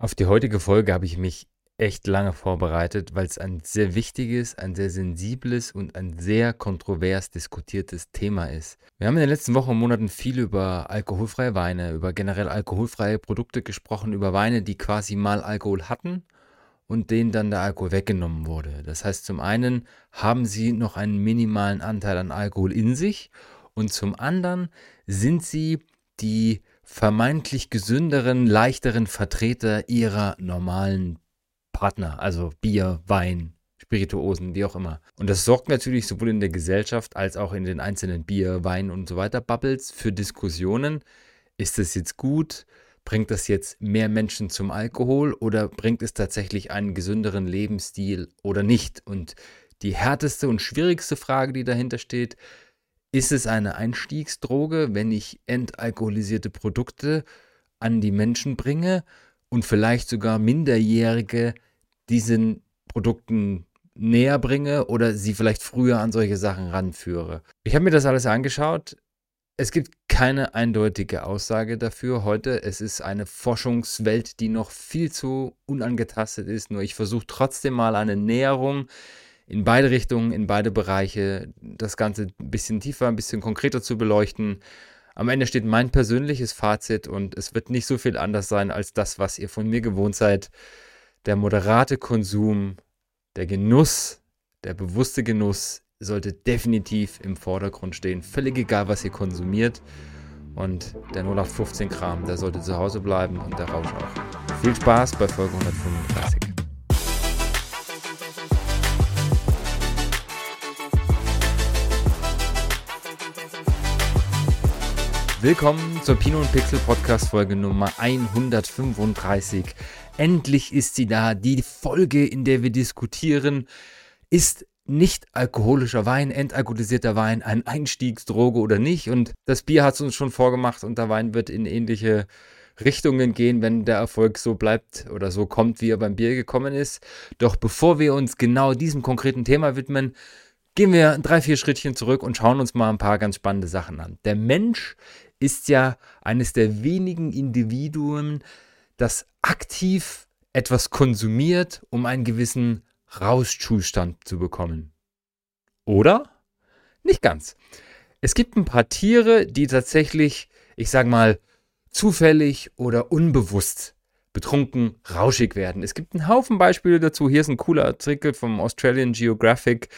Auf die heutige Folge habe ich mich echt lange vorbereitet, weil es ein sehr wichtiges, ein sehr sensibles und ein sehr kontrovers diskutiertes Thema ist. Wir haben in den letzten Wochen und Monaten viel über alkoholfreie Weine, über generell alkoholfreie Produkte gesprochen, über Weine, die quasi mal Alkohol hatten und denen dann der Alkohol weggenommen wurde. Das heißt, zum einen haben sie noch einen minimalen Anteil an Alkohol in sich und zum anderen sind sie die vermeintlich gesünderen, leichteren Vertreter ihrer normalen Partner, also Bier, Wein, Spirituosen, wie auch immer. Und das sorgt natürlich sowohl in der Gesellschaft als auch in den einzelnen Bier, Wein und so weiter Bubbles für Diskussionen. Ist das jetzt gut? Bringt das jetzt mehr Menschen zum Alkohol oder bringt es tatsächlich einen gesünderen Lebensstil oder nicht? Und die härteste und schwierigste Frage, die dahinter steht, ist es eine Einstiegsdroge, wenn ich entalkoholisierte Produkte an die Menschen bringe und vielleicht sogar Minderjährige diesen Produkten näher bringe oder sie vielleicht früher an solche Sachen ranführe? Ich habe mir das alles angeschaut. Es gibt keine eindeutige Aussage dafür heute. Es ist eine Forschungswelt, die noch viel zu unangetastet ist. Nur ich versuche trotzdem mal eine Näherung in beide Richtungen, in beide Bereiche, das Ganze ein bisschen tiefer, ein bisschen konkreter zu beleuchten. Am Ende steht mein persönliches Fazit und es wird nicht so viel anders sein als das, was ihr von mir gewohnt seid. Der moderate Konsum, der Genuss, der bewusste Genuss sollte definitiv im Vordergrund stehen. Völlig egal, was ihr konsumiert. Und der 0815-Kram, der sollte zu Hause bleiben und der Rausch auch. Viel Spaß bei Folge 135. Willkommen zur Pino und Pixel Podcast Folge Nummer 135. Endlich ist sie da, die Folge, in der wir diskutieren, ist nicht alkoholischer Wein, entalkoholisierter Wein ein Einstiegsdroge oder nicht? Und das Bier hat es uns schon vorgemacht und der Wein wird in ähnliche Richtungen gehen, wenn der Erfolg so bleibt oder so kommt, wie er beim Bier gekommen ist. Doch bevor wir uns genau diesem konkreten Thema widmen, gehen wir drei, vier Schrittchen zurück und schauen uns mal ein paar ganz spannende Sachen an. Der Mensch ist ja eines der wenigen Individuen, das aktiv etwas konsumiert, um einen gewissen Rauschzustand zu bekommen. Oder? Nicht ganz. Es gibt ein paar Tiere, die tatsächlich, ich sag mal, zufällig oder unbewusst betrunken, rauschig werden. Es gibt einen Haufen Beispiele dazu. Hier ist ein cooler Artikel vom Australian Geographic.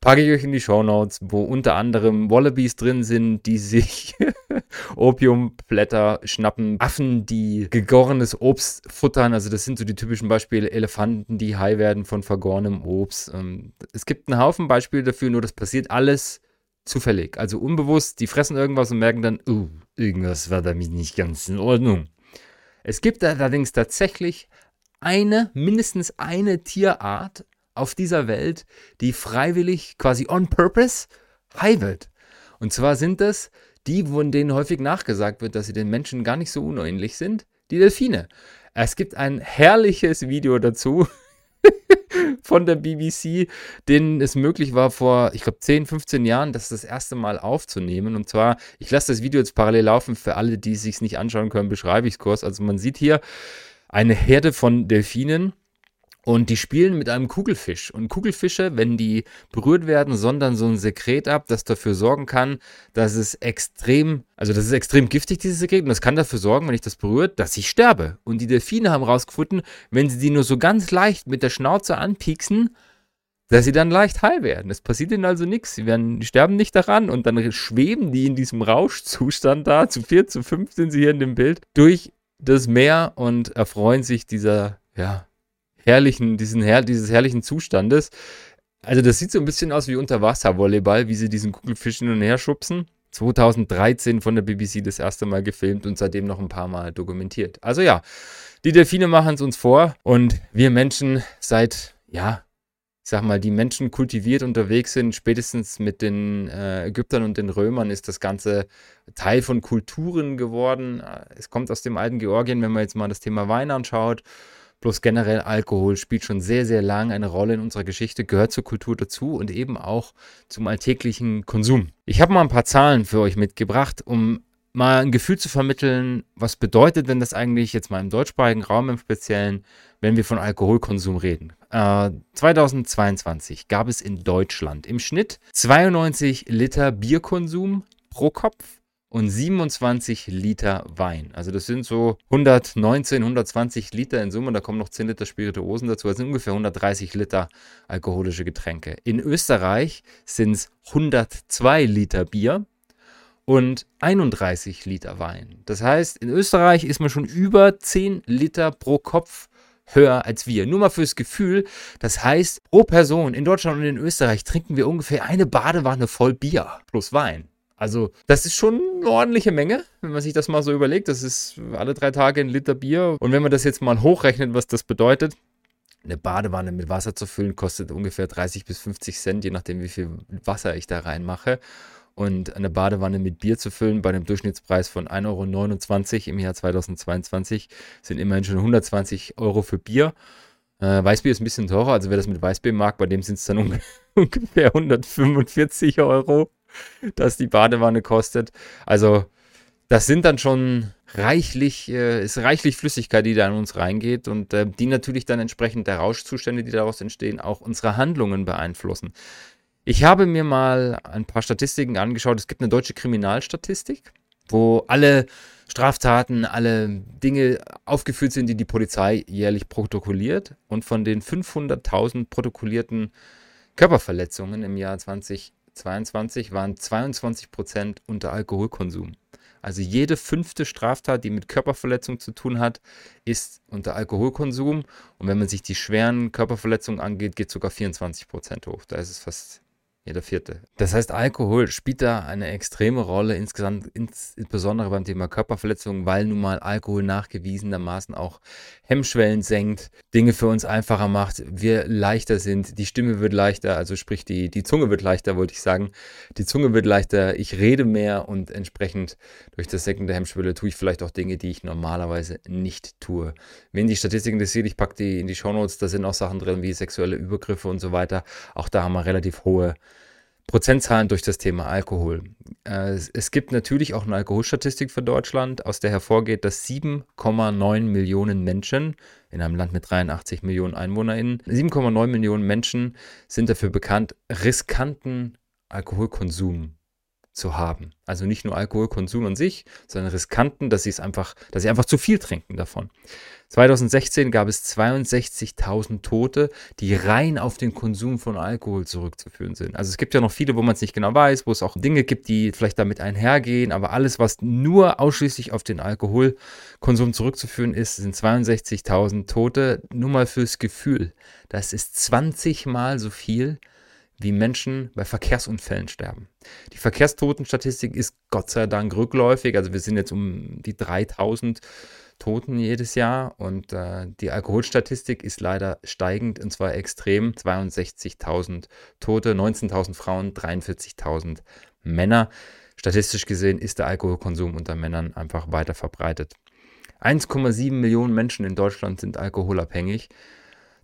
Packe ich euch in die Show Notes, wo unter anderem Wallabies drin sind, die sich Opiumblätter schnappen, Affen, die gegorenes Obst futtern. Also das sind so die typischen Beispiele. Elefanten, die high werden von vergorenem Obst. Ähm, es gibt einen Haufen Beispiele dafür, nur das passiert alles zufällig. Also unbewusst, die fressen irgendwas und merken dann, uh, irgendwas war damit nicht ganz in Ordnung. Es gibt allerdings tatsächlich eine, mindestens eine Tierart auf dieser Welt, die freiwillig, quasi on purpose, high wird. Und zwar sind das die, von denen häufig nachgesagt wird, dass sie den Menschen gar nicht so unähnlich sind, die Delfine. Es gibt ein herrliches Video dazu von der BBC, denen es möglich war, vor, ich glaube, 10, 15 Jahren das das erste Mal aufzunehmen. Und zwar, ich lasse das Video jetzt parallel laufen, für alle, die es sich nicht anschauen können, beschreibe ich es kurz. Also man sieht hier eine Herde von Delfinen und die spielen mit einem Kugelfisch. Und Kugelfische, wenn die berührt werden, sondern so ein Sekret ab, das dafür sorgen kann, dass es extrem, also das ist extrem giftig, dieses Sekret. Und das kann dafür sorgen, wenn ich das berührt, dass ich sterbe. Und die Delfine haben rausgefunden, wenn sie die nur so ganz leicht mit der Schnauze anpieksen, dass sie dann leicht heil werden. Es passiert ihnen also nichts. Sie werden, die sterben nicht daran und dann schweben die in diesem Rauschzustand da, zu vier, zu fünf sind sie hier in dem Bild, durch das Meer und erfreuen sich dieser, ja, herrlichen, diesen her dieses herrlichen Zustandes. Also das sieht so ein bisschen aus wie Unterwasservolleyball, wie sie diesen Kugelfisch hin und her schubsen. 2013 von der BBC das erste Mal gefilmt und seitdem noch ein paar Mal dokumentiert. Also ja, die Delfine machen es uns vor und wir Menschen seit, ja, ich sag mal, die Menschen kultiviert unterwegs sind, spätestens mit den äh, Ägyptern und den Römern ist das Ganze Teil von Kulturen geworden. Es kommt aus dem alten Georgien, wenn man jetzt mal das Thema Wein anschaut. Bloß generell Alkohol spielt schon sehr, sehr lange eine Rolle in unserer Geschichte, gehört zur Kultur dazu und eben auch zum alltäglichen Konsum. Ich habe mal ein paar Zahlen für euch mitgebracht, um mal ein Gefühl zu vermitteln, was bedeutet denn das eigentlich jetzt mal im deutschsprachigen Raum im Speziellen, wenn wir von Alkoholkonsum reden. Äh, 2022 gab es in Deutschland im Schnitt 92 Liter Bierkonsum pro Kopf und 27 Liter Wein. Also das sind so 119, 120 Liter in Summe. Da kommen noch 10 Liter Spirituosen dazu. Das sind ungefähr 130 Liter alkoholische Getränke. In Österreich sind es 102 Liter Bier und 31 Liter Wein. Das heißt, in Österreich ist man schon über 10 Liter pro Kopf höher als wir. Nur mal fürs Gefühl. Das heißt, pro Person in Deutschland und in Österreich trinken wir ungefähr eine Badewanne voll Bier plus Wein. Also, das ist schon eine ordentliche Menge, wenn man sich das mal so überlegt. Das ist alle drei Tage ein Liter Bier. Und wenn man das jetzt mal hochrechnet, was das bedeutet, eine Badewanne mit Wasser zu füllen, kostet ungefähr 30 bis 50 Cent, je nachdem, wie viel Wasser ich da reinmache. Und eine Badewanne mit Bier zu füllen bei einem Durchschnittspreis von 1,29 Euro im Jahr 2022 sind immerhin schon 120 Euro für Bier. Äh, Weißbier ist ein bisschen teurer, also wer das mit Weißbier mag, bei dem sind es dann ungefähr 145 Euro dass die Badewanne kostet. Also das sind dann schon reichlich, äh, ist reichlich Flüssigkeit, die da in uns reingeht und äh, die natürlich dann entsprechend der Rauschzustände, die daraus entstehen, auch unsere Handlungen beeinflussen. Ich habe mir mal ein paar Statistiken angeschaut. Es gibt eine deutsche Kriminalstatistik, wo alle Straftaten, alle Dinge aufgeführt sind, die die Polizei jährlich protokolliert. Und von den 500.000 protokollierten Körperverletzungen im Jahr 20 22 waren 22 Prozent unter Alkoholkonsum. Also jede fünfte Straftat, die mit Körperverletzung zu tun hat, ist unter Alkoholkonsum. Und wenn man sich die schweren Körperverletzungen angeht, geht sogar 24 Prozent hoch. Da ist es fast jeder vierte. Das heißt, Alkohol spielt da eine extreme Rolle, insgesamt, insbesondere beim Thema Körperverletzungen, weil nun mal Alkohol nachgewiesenermaßen auch Hemmschwellen senkt, Dinge für uns einfacher macht, wir leichter sind, die Stimme wird leichter, also sprich die, die Zunge wird leichter, wollte ich sagen. Die Zunge wird leichter, ich rede mehr und entsprechend durch das Senken der Hemmschwelle tue ich vielleicht auch Dinge, die ich normalerweise nicht tue. Wenn die Statistiken interessiert, ich packe die in die Shownotes, da sind auch Sachen drin wie sexuelle Übergriffe und so weiter. Auch da haben wir relativ hohe Prozentzahlen durch das Thema Alkohol. Äh, es gibt natürlich auch eine Alkoholstatistik für Deutschland, aus der hervorgeht, dass 7,9 Millionen Menschen in einem Land mit 83 Millionen EinwohnerInnen, 7,9 Millionen Menschen sind dafür bekannt, riskanten Alkoholkonsum zu haben. Also nicht nur Alkoholkonsum an sich, sondern riskanten, dass sie es einfach, dass sie einfach zu viel trinken davon. 2016 gab es 62.000 Tote, die rein auf den Konsum von Alkohol zurückzuführen sind. Also es gibt ja noch viele, wo man es nicht genau weiß, wo es auch Dinge gibt, die vielleicht damit einhergehen, aber alles, was nur ausschließlich auf den Alkoholkonsum zurückzuführen ist, sind 62.000 Tote. Nur mal fürs Gefühl. Das ist 20 mal so viel, wie Menschen bei Verkehrsunfällen sterben. Die Verkehrstotenstatistik ist Gott sei Dank rückläufig. Also wir sind jetzt um die 3000 Toten jedes Jahr und äh, die Alkoholstatistik ist leider steigend und zwar extrem. 62.000 Tote, 19.000 Frauen, 43.000 Männer. Statistisch gesehen ist der Alkoholkonsum unter Männern einfach weiter verbreitet. 1,7 Millionen Menschen in Deutschland sind alkoholabhängig.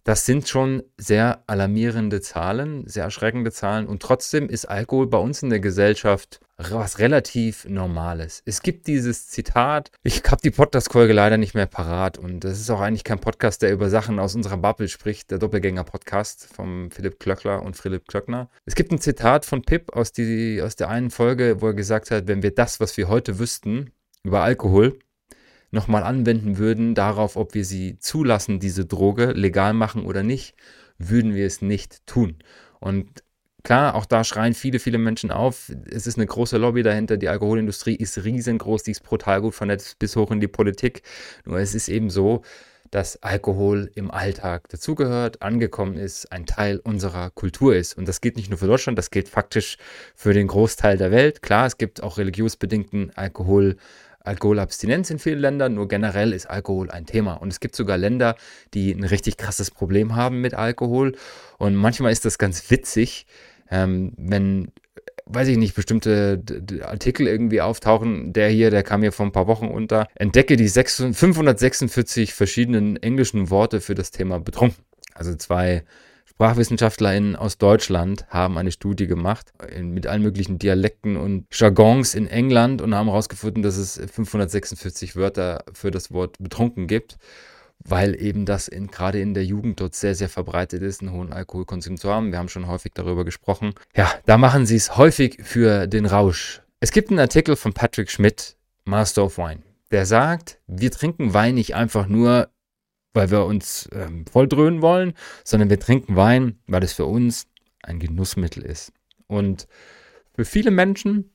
Das sind schon sehr alarmierende Zahlen, sehr erschreckende Zahlen. Und trotzdem ist Alkohol bei uns in der Gesellschaft was relativ Normales. Es gibt dieses Zitat, ich habe die Podcast-Folge leider nicht mehr parat und das ist auch eigentlich kein Podcast, der über Sachen aus unserer Bubble spricht, der Doppelgänger-Podcast von Philipp Klöckler und Philipp Klöckner. Es gibt ein Zitat von Pip aus, die, aus der einen Folge, wo er gesagt hat, wenn wir das, was wir heute wüssten über Alkohol, nochmal anwenden würden, darauf, ob wir sie zulassen, diese Droge legal machen oder nicht, würden wir es nicht tun. Und klar, auch da schreien viele, viele Menschen auf. Es ist eine große Lobby dahinter. Die Alkoholindustrie ist riesengroß, die ist brutal gut vernetzt bis hoch in die Politik. Nur es ist eben so, dass Alkohol im Alltag dazugehört, angekommen ist, ein Teil unserer Kultur ist. Und das gilt nicht nur für Deutschland, das gilt faktisch für den Großteil der Welt. Klar, es gibt auch religiösbedingten Alkohol Alkoholabstinenz in vielen Ländern, nur generell ist Alkohol ein Thema. Und es gibt sogar Länder, die ein richtig krasses Problem haben mit Alkohol. Und manchmal ist das ganz witzig, ähm, wenn weiß ich nicht, bestimmte Artikel irgendwie auftauchen. Der hier, der kam mir vor ein paar Wochen unter. Entdecke die 546 verschiedenen englischen Worte für das Thema betrunken. Also zwei SprachwissenschaftlerInnen aus Deutschland haben eine Studie gemacht mit allen möglichen Dialekten und Jargons in England und haben herausgefunden, dass es 546 Wörter für das Wort betrunken gibt, weil eben das in, gerade in der Jugend dort sehr, sehr verbreitet ist, einen hohen Alkoholkonsum zu haben. Wir haben schon häufig darüber gesprochen. Ja, da machen sie es häufig für den Rausch. Es gibt einen Artikel von Patrick Schmidt, Master of Wine, der sagt, wir trinken Wein nicht einfach nur weil wir uns ähm, volldröhnen wollen, sondern wir trinken Wein, weil es für uns ein Genussmittel ist. Und für viele Menschen,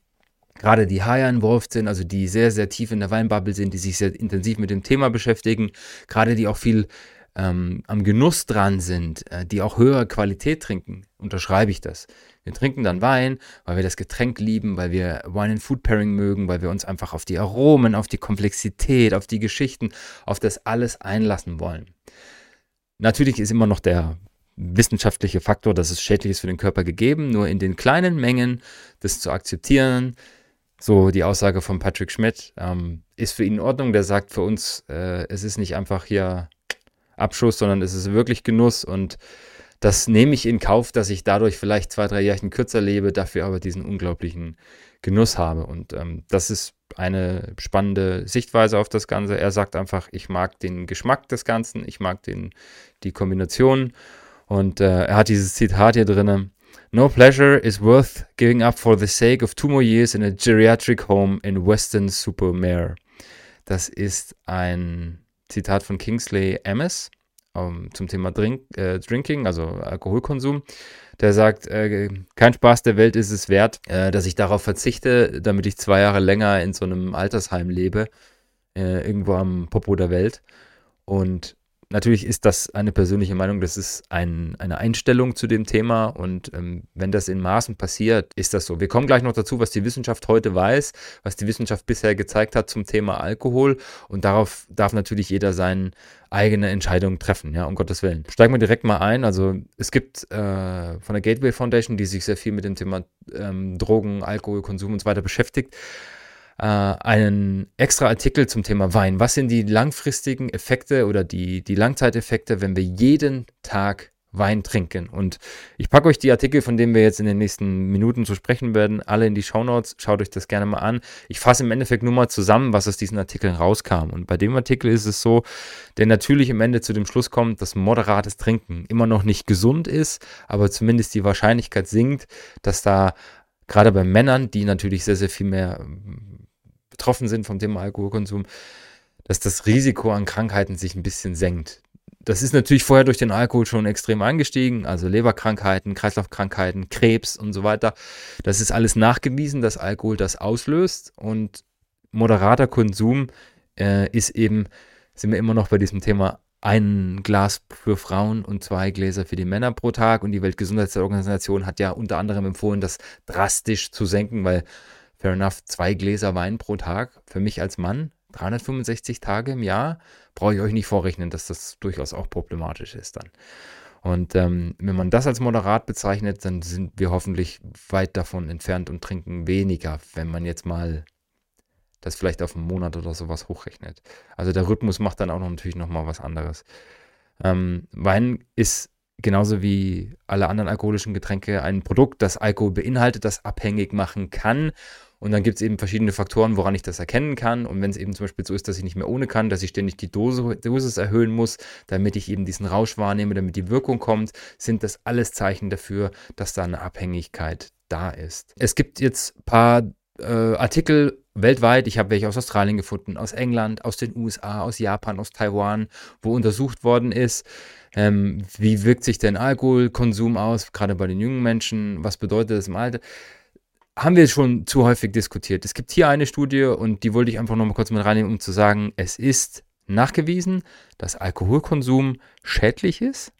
gerade die higher involved sind, also die sehr, sehr tief in der Weinbubble sind, die sich sehr intensiv mit dem Thema beschäftigen, gerade die auch viel ähm, am Genuss dran sind, äh, die auch höhere Qualität trinken, unterschreibe ich das. Wir trinken dann Wein, weil wir das Getränk lieben, weil wir Wine and Food Pairing mögen, weil wir uns einfach auf die Aromen, auf die Komplexität, auf die Geschichten, auf das alles einlassen wollen. Natürlich ist immer noch der wissenschaftliche Faktor, dass es schädlich ist für den Körper gegeben, nur in den kleinen Mengen das zu akzeptieren, so die Aussage von Patrick Schmidt, ähm, ist für ihn in Ordnung. Der sagt für uns, äh, es ist nicht einfach hier Abschuss, sondern es ist wirklich Genuss und das nehme ich in Kauf, dass ich dadurch vielleicht zwei, drei Jährchen kürzer lebe, dafür aber diesen unglaublichen Genuss habe. Und ähm, das ist eine spannende Sichtweise auf das Ganze. Er sagt einfach, ich mag den Geschmack des Ganzen, ich mag den, die Kombination. Und äh, er hat dieses Zitat hier drin. No pleasure is worth giving up for the sake of two more years in a geriatric home in Western Supermare. Das ist ein Zitat von Kingsley Amis um, ähm, zum Thema Drink, äh, Drinking, also Alkoholkonsum. Der sagt, äh, kein Spaß der Welt ist es wert, äh, dass ich darauf verzichte, damit ich zwei Jahre länger in so einem Altersheim lebe, äh, irgendwo am Popo der Welt. Und natürlich ist das eine persönliche Meinung, das ist ein, eine Einstellung zu dem Thema und ähm, wenn das in Maßen passiert, ist das so. Wir kommen gleich noch dazu, was die Wissenschaft heute weiß, was die Wissenschaft bisher gezeigt hat zum Thema Alkohol und darauf darf natürlich jeder seine eigene Entscheidung treffen, ja, um Gottes Willen. Steigen wir direkt mal ein. Also es gibt äh, von der Gateway Foundation, die sich sehr viel mit dem Thema ähm, Drogen, Alkoholkonsum und so weiter beschäftigt, äh, einen extra Artikel zum Thema Wein. Was sind die langfristigen Effekte oder die, die Langzeiteffekte, wenn wir jeden Tag Wein trinken. Und ich packe euch die Artikel, von denen wir jetzt in den nächsten Minuten zu sprechen werden, alle in die Shownotes. Schaut euch das gerne mal an. Ich fasse im Endeffekt nur mal zusammen, was aus diesen Artikeln rauskam. Und bei dem Artikel ist es so, der natürlich im Ende zu dem Schluss kommt, dass moderates Trinken immer noch nicht gesund ist, aber zumindest die Wahrscheinlichkeit sinkt, dass da gerade bei Männern, die natürlich sehr, sehr viel mehr betroffen sind vom Thema Alkoholkonsum, dass das Risiko an Krankheiten sich ein bisschen senkt. Das ist natürlich vorher durch den Alkohol schon extrem angestiegen, also Leberkrankheiten, Kreislaufkrankheiten, Krebs und so weiter. Das ist alles nachgewiesen, dass Alkohol das auslöst und moderater Konsum äh, ist eben, sind wir immer noch bei diesem Thema ein Glas für Frauen und zwei Gläser für die Männer pro Tag. Und die Weltgesundheitsorganisation hat ja unter anderem empfohlen, das drastisch zu senken, weil fair enough, zwei Gläser Wein pro Tag für mich als Mann, 365 Tage im Jahr, brauche ich euch nicht vorrechnen, dass das durchaus auch problematisch ist dann. Und ähm, wenn man das als moderat bezeichnet, dann sind wir hoffentlich weit davon entfernt und trinken weniger, wenn man jetzt mal das vielleicht auf einen Monat oder sowas hochrechnet. Also der Rhythmus macht dann auch noch natürlich nochmal was anderes. Ähm, Wein ist genauso wie alle anderen alkoholischen Getränke ein Produkt, das Alkohol beinhaltet, das abhängig machen kann und dann gibt es eben verschiedene Faktoren, woran ich das erkennen kann. Und wenn es eben zum Beispiel so ist, dass ich nicht mehr ohne kann, dass ich ständig die Dose, Dosis erhöhen muss, damit ich eben diesen Rausch wahrnehme, damit die Wirkung kommt, sind das alles Zeichen dafür, dass da eine Abhängigkeit da ist. Es gibt jetzt ein paar äh, Artikel weltweit, ich habe welche aus Australien gefunden, aus England, aus den USA, aus Japan, aus Taiwan, wo untersucht worden ist, ähm, wie wirkt sich denn Alkoholkonsum aus, gerade bei den jungen Menschen, was bedeutet das im Alter haben wir schon zu häufig diskutiert. Es gibt hier eine Studie und die wollte ich einfach nochmal kurz mit reinnehmen, um zu sagen, es ist nachgewiesen, dass Alkoholkonsum schädlich ist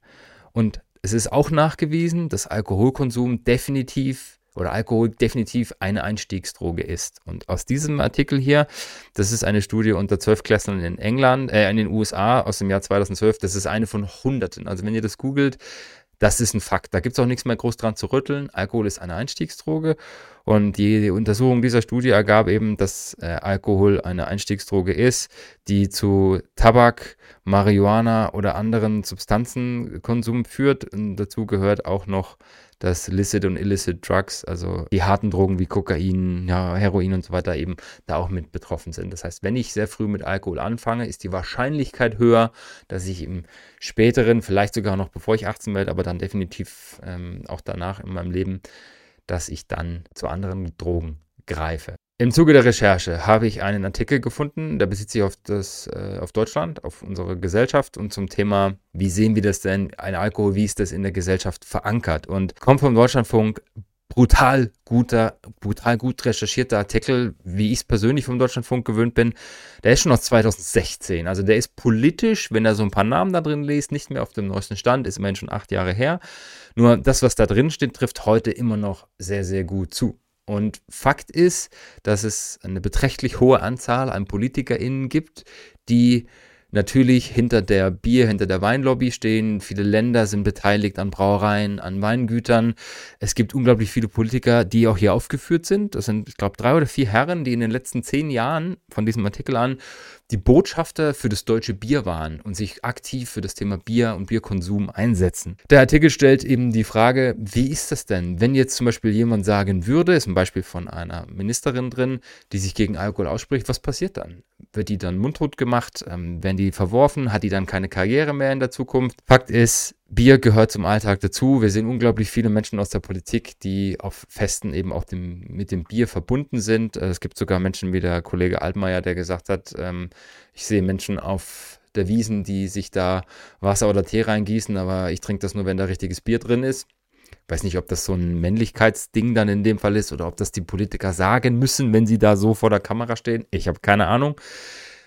und es ist auch nachgewiesen, dass Alkoholkonsum definitiv oder Alkohol definitiv eine Einstiegsdroge ist. Und aus diesem Artikel hier, das ist eine Studie unter Zwölfklässlern in England, äh, in den USA aus dem Jahr 2012, das ist eine von Hunderten. Also wenn ihr das googelt, Das ist ein Fakt. Da gibt es auch nichts mehr groß dran zu rütteln. Alkohol ist eine Einstiegsdroge. Und die Untersuchung dieser Studie ergab eben, dass äh, Alkohol eine Einstiegsdroge ist, die zu Tabak, Marihuana oder anderen Substanzenkonsum führt. Und dazu gehört auch noch dass Licit und Illicit Drugs, also die harten Drogen wie Kokain, ja, Heroin und so weiter, eben da auch mit betroffen sind. Das heißt, wenn ich sehr früh mit Alkohol anfange, ist die Wahrscheinlichkeit höher, dass ich im späteren, vielleicht sogar noch bevor ich 18 werde, aber dann definitiv ähm, auch danach in meinem Leben, dass ich dann zu anderen Drogen greife. Im Zuge der Recherche habe ich einen Artikel gefunden, der bezieht sich auf, das, äh, auf Deutschland, auf unsere Gesellschaft und zum Thema, wie sehen wir das denn, ein Alkohol, wie ist das in der Gesellschaft verankert? Und kommt vom Deutschlandfunk brutal guter, brutal gut recherchierter Artikel, wie ich es persönlich vom Deutschlandfunk gewöhnt bin. Der ist schon aus 2016. Also der ist politisch, wenn er so ein paar Namen da drin liest, nicht mehr auf dem neuesten Stand, ist immerhin schon acht Jahre her. Nur das, was da drin steht, trifft heute immer noch sehr, sehr gut zu. Und Fakt ist, dass es eine beträchtlich hohe Anzahl an PolitikerInnen gibt, die natürlich hinter der Bier, hinter der Weinlobby stehen. Viele Länder sind beteiligt an Brauereien, an Weingütern. Es gibt unglaublich viele Politiker, die auch hier aufgeführt sind. Das sind, ich glaube, drei oder vier Herren, die in den letzten zehn Jahren von diesem Artikel an die Botschafter für das deutsche Bier waren und sich aktiv für das Thema Bier und Bierkonsum einsetzen. Der Artikel stellt eben die Frage, wie ist das denn, wenn jetzt zum Beispiel jemand sagen würde, ist ein Beispiel von einer Ministerin drin, die sich gegen Alkohol ausspricht, was passiert dann? Wird die dann mundtot gemacht? Ähm, werden die verworfen? Hat die dann keine Karriere mehr in der Zukunft? Fakt ist, Bier gehört zum Alltag dazu. Wir sehen unglaublich viele Menschen aus der Politik, die auf Festen eben auch dem, mit dem Bier verbunden sind. Äh, es gibt sogar Menschen wie der Kollege Altmaier, der gesagt hat, ähm, ich sehe Menschen auf der Wiesen, die sich da Wasser oder Tee reingießen, aber ich trinke das nur, wenn da richtiges Bier drin ist. Ich weiß nicht, ob das so ein Männlichkeitsding dann in dem Fall ist oder ob das die Politiker sagen müssen, wenn sie da so vor der Kamera stehen. Ich habe keine Ahnung.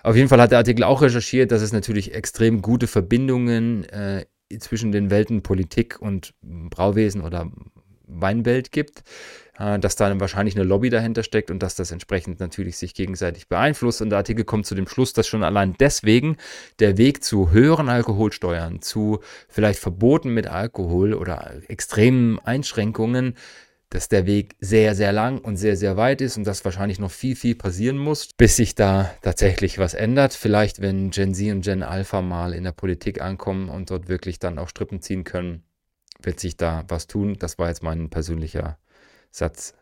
Auf jeden Fall hat der Artikel auch recherchiert, dass es natürlich extrem gute Verbindungen äh, zwischen den Welten Politik und Brauwesen oder Weinwelt gibt, äh, dass da wahrscheinlich eine Lobby dahinter steckt und dass das entsprechend natürlich sich gegenseitig beeinflusst. Und der Artikel kommt zu dem Schluss, dass schon allein deswegen der Weg zu höheren Alkoholsteuern, zu vielleicht Verboten mit Alkohol oder extremen Einschränkungen dass der Weg sehr, sehr lang und sehr, sehr weit ist und dass wahrscheinlich noch viel, viel passieren muss, bis sich da tatsächlich was ändert. Vielleicht, wenn Gen Z und Gen Alpha mal in der Politik ankommen und dort wirklich dann auch Strippen ziehen können, wird sich da was tun. Das war jetzt mein persönlicher Satz,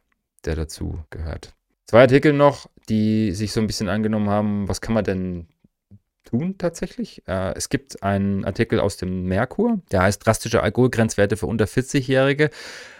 der dazu gehört. Zwei Artikel noch, die sich so ein bisschen angenommen haben, was kann man denn tun tatsächlich. Äh, es gibt einen Artikel aus dem Merkur, der heißt Drastische Alkoholgrenzwerte für unter 40-Jährige.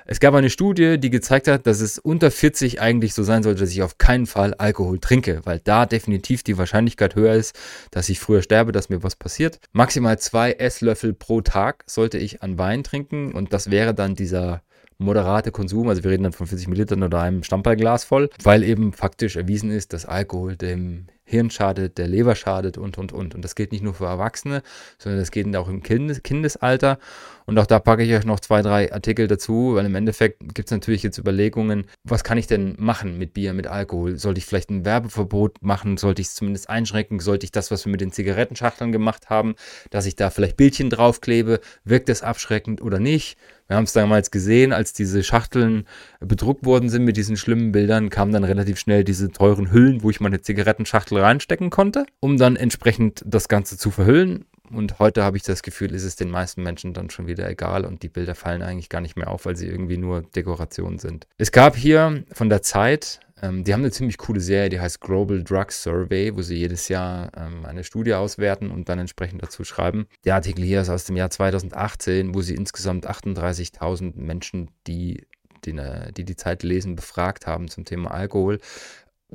Es gab eine Studie, die gezeigt hat, dass es unter 40 eigentlich so sein sollte, dass ich auf keinen Fall Alkohol trinke, weil da definitiv die Wahrscheinlichkeit höher ist, dass ich früher sterbe, dass mir was passiert. Maximal zwei Esslöffel pro Tag sollte ich an Wein trinken und das wäre dann dieser moderate Konsum, also wir reden dann von 40 Millilitern oder einem Stammballglas voll, weil eben faktisch erwiesen ist, dass Alkohol dem Hirn schadet, der Leber schadet und, und, und. Und das gilt nicht nur für Erwachsene, sondern das geht auch im Kindes Kindesalter. Und auch da packe ich euch noch zwei, drei Artikel dazu, weil im Endeffekt gibt es natürlich jetzt Überlegungen, was kann ich denn machen mit Bier, mit Alkohol? Sollte ich vielleicht ein Werbeverbot machen? Sollte ich es zumindest einschränken? Sollte ich das, was wir mit den Zigarettenschachteln gemacht haben, dass ich da vielleicht Bildchen draufklebe? Wirkt das abschreckend oder nicht? Wir haben es damals gesehen, als diese Schachteln bedruckt worden sind mit diesen schlimmen Bildern, kamen dann relativ schnell diese teuren Hüllen, wo ich meine Zigarettenschachtel reinstecken konnte, um dann entsprechend das Ganze zu verhüllen. Und heute habe ich das Gefühl, ist es den meisten Menschen dann schon wieder egal und die Bilder fallen eigentlich gar nicht mehr auf, weil sie irgendwie nur Dekoration sind. Es gab hier von der Zeit, ähm, die haben eine ziemlich coole Serie, die heißt Global Drug Survey, wo sie jedes Jahr ähm, eine Studie auswerten und dann entsprechend dazu schreiben. Der Artikel hier ist aus dem Jahr 2018, wo sie insgesamt 38.000 Menschen, die die, äh, die die Zeit lesen, befragt haben zum Thema Alkohol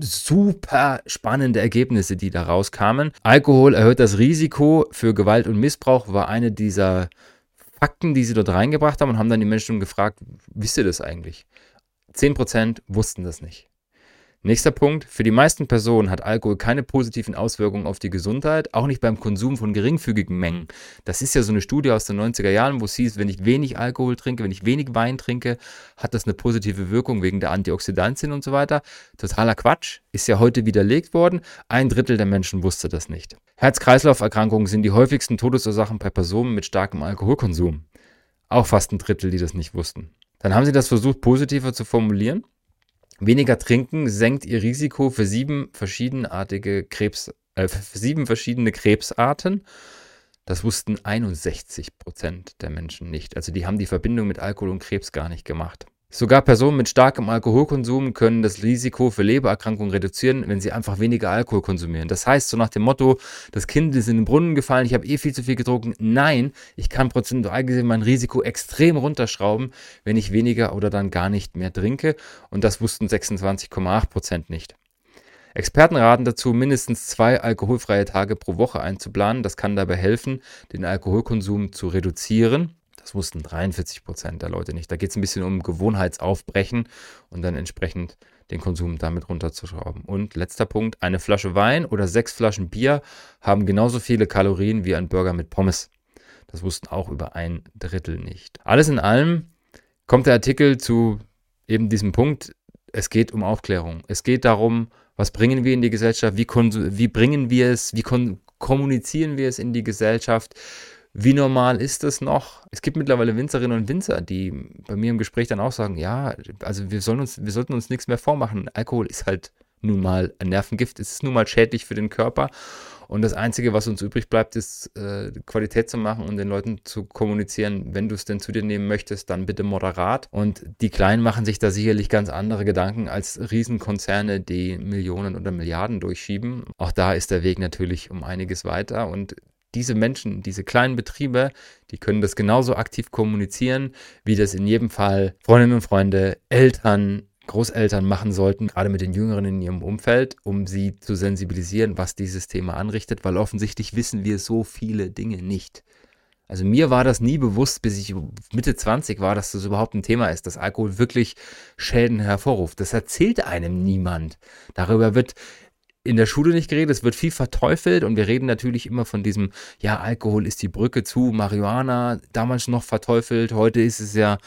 super spannende Ergebnisse, die da rauskamen. Alkohol erhöht das Risiko für Gewalt und Missbrauch, war eine dieser Fakten, die sie dort reingebracht haben und haben dann die Menschen gefragt, wisst ihr das eigentlich? 10% wussten das nicht. Nächster Punkt. Für die meisten Personen hat Alkohol keine positiven Auswirkungen auf die Gesundheit, auch nicht beim Konsum von geringfügigen Mengen. Das ist ja so eine Studie aus den 90er Jahren, wo es hieß, wenn ich wenig Alkohol trinke, wenn ich wenig Wein trinke, hat das eine positive Wirkung wegen der Antioxidantien und so weiter. Totaler Quatsch. Ist ja heute widerlegt worden. Ein Drittel der Menschen wusste das nicht. Herz-Kreislauf-Erkrankungen sind die häufigsten Todesursachen bei Personen mit starkem Alkoholkonsum. Auch fast ein Drittel, die das nicht wussten. Dann haben sie das versucht, positiver zu formulieren. Weniger trinken senkt ihr Risiko für sieben verschiedenartige Krebs, äh, für sieben verschiedene Krebsarten. Das wussten 61 Prozent der Menschen nicht. Also die haben die Verbindung mit Alkohol und Krebs gar nicht gemacht. Sogar Personen mit starkem Alkoholkonsum können das Risiko für Lebererkrankungen reduzieren, wenn sie einfach weniger Alkohol konsumieren. Das heißt, so nach dem Motto, das Kind ist in den Brunnen gefallen, ich habe eh viel zu viel getrunken. Nein, ich kann prozentual gesehen mein Risiko extrem runterschrauben, wenn ich weniger oder dann gar nicht mehr trinke. Und das wussten 26,8 Prozent nicht. Experten raten dazu, mindestens zwei alkoholfreie Tage pro Woche einzuplanen. Das kann dabei helfen, den Alkoholkonsum zu reduzieren. Das wussten 43 Prozent der Leute nicht. Da geht es ein bisschen um Gewohnheitsaufbrechen und dann entsprechend den Konsum damit runterzuschrauben. Und letzter Punkt, eine Flasche Wein oder sechs Flaschen Bier haben genauso viele Kalorien wie ein Burger mit Pommes. Das wussten auch über ein Drittel nicht. Alles in allem kommt der Artikel zu eben diesem Punkt, es geht um Aufklärung. Es geht darum, was bringen wir in die Gesellschaft, wie, wie bringen wir es, wie kommunizieren wir es in die Gesellschaft, wie normal ist das noch? Es gibt mittlerweile Winzerinnen und Winzer, die bei mir im Gespräch dann auch sagen, ja, also wir, sollen uns, wir sollten uns nichts mehr vormachen. Alkohol ist halt nun mal ein Nervengift, es ist nun mal schädlich für den Körper. Und das Einzige, was uns übrig bleibt, ist äh, Qualität zu machen und den Leuten zu kommunizieren, wenn du es denn zu dir nehmen möchtest, dann bitte moderat. Und die Kleinen machen sich da sicherlich ganz andere Gedanken als Riesenkonzerne, die Millionen oder Milliarden durchschieben. Auch da ist der Weg natürlich um einiges weiter. Und diese Menschen, diese kleinen Betriebe, die können das genauso aktiv kommunizieren, wie das in jedem Fall Freundinnen und Freunde, Eltern, Großeltern machen sollten, gerade mit den Jüngeren in ihrem Umfeld, um sie zu sensibilisieren, was dieses Thema anrichtet, weil offensichtlich wissen wir so viele Dinge nicht. Also mir war das nie bewusst, bis ich Mitte 20 war, dass das überhaupt ein Thema ist, dass Alkohol wirklich Schäden hervorruft. Das erzählt einem niemand. Darüber wird in der Schule nicht geredet, es wird viel verteufelt und wir reden natürlich immer von diesem, ja, Alkohol ist die Brücke zu Marihuana, damals noch verteufelt, heute ist es ja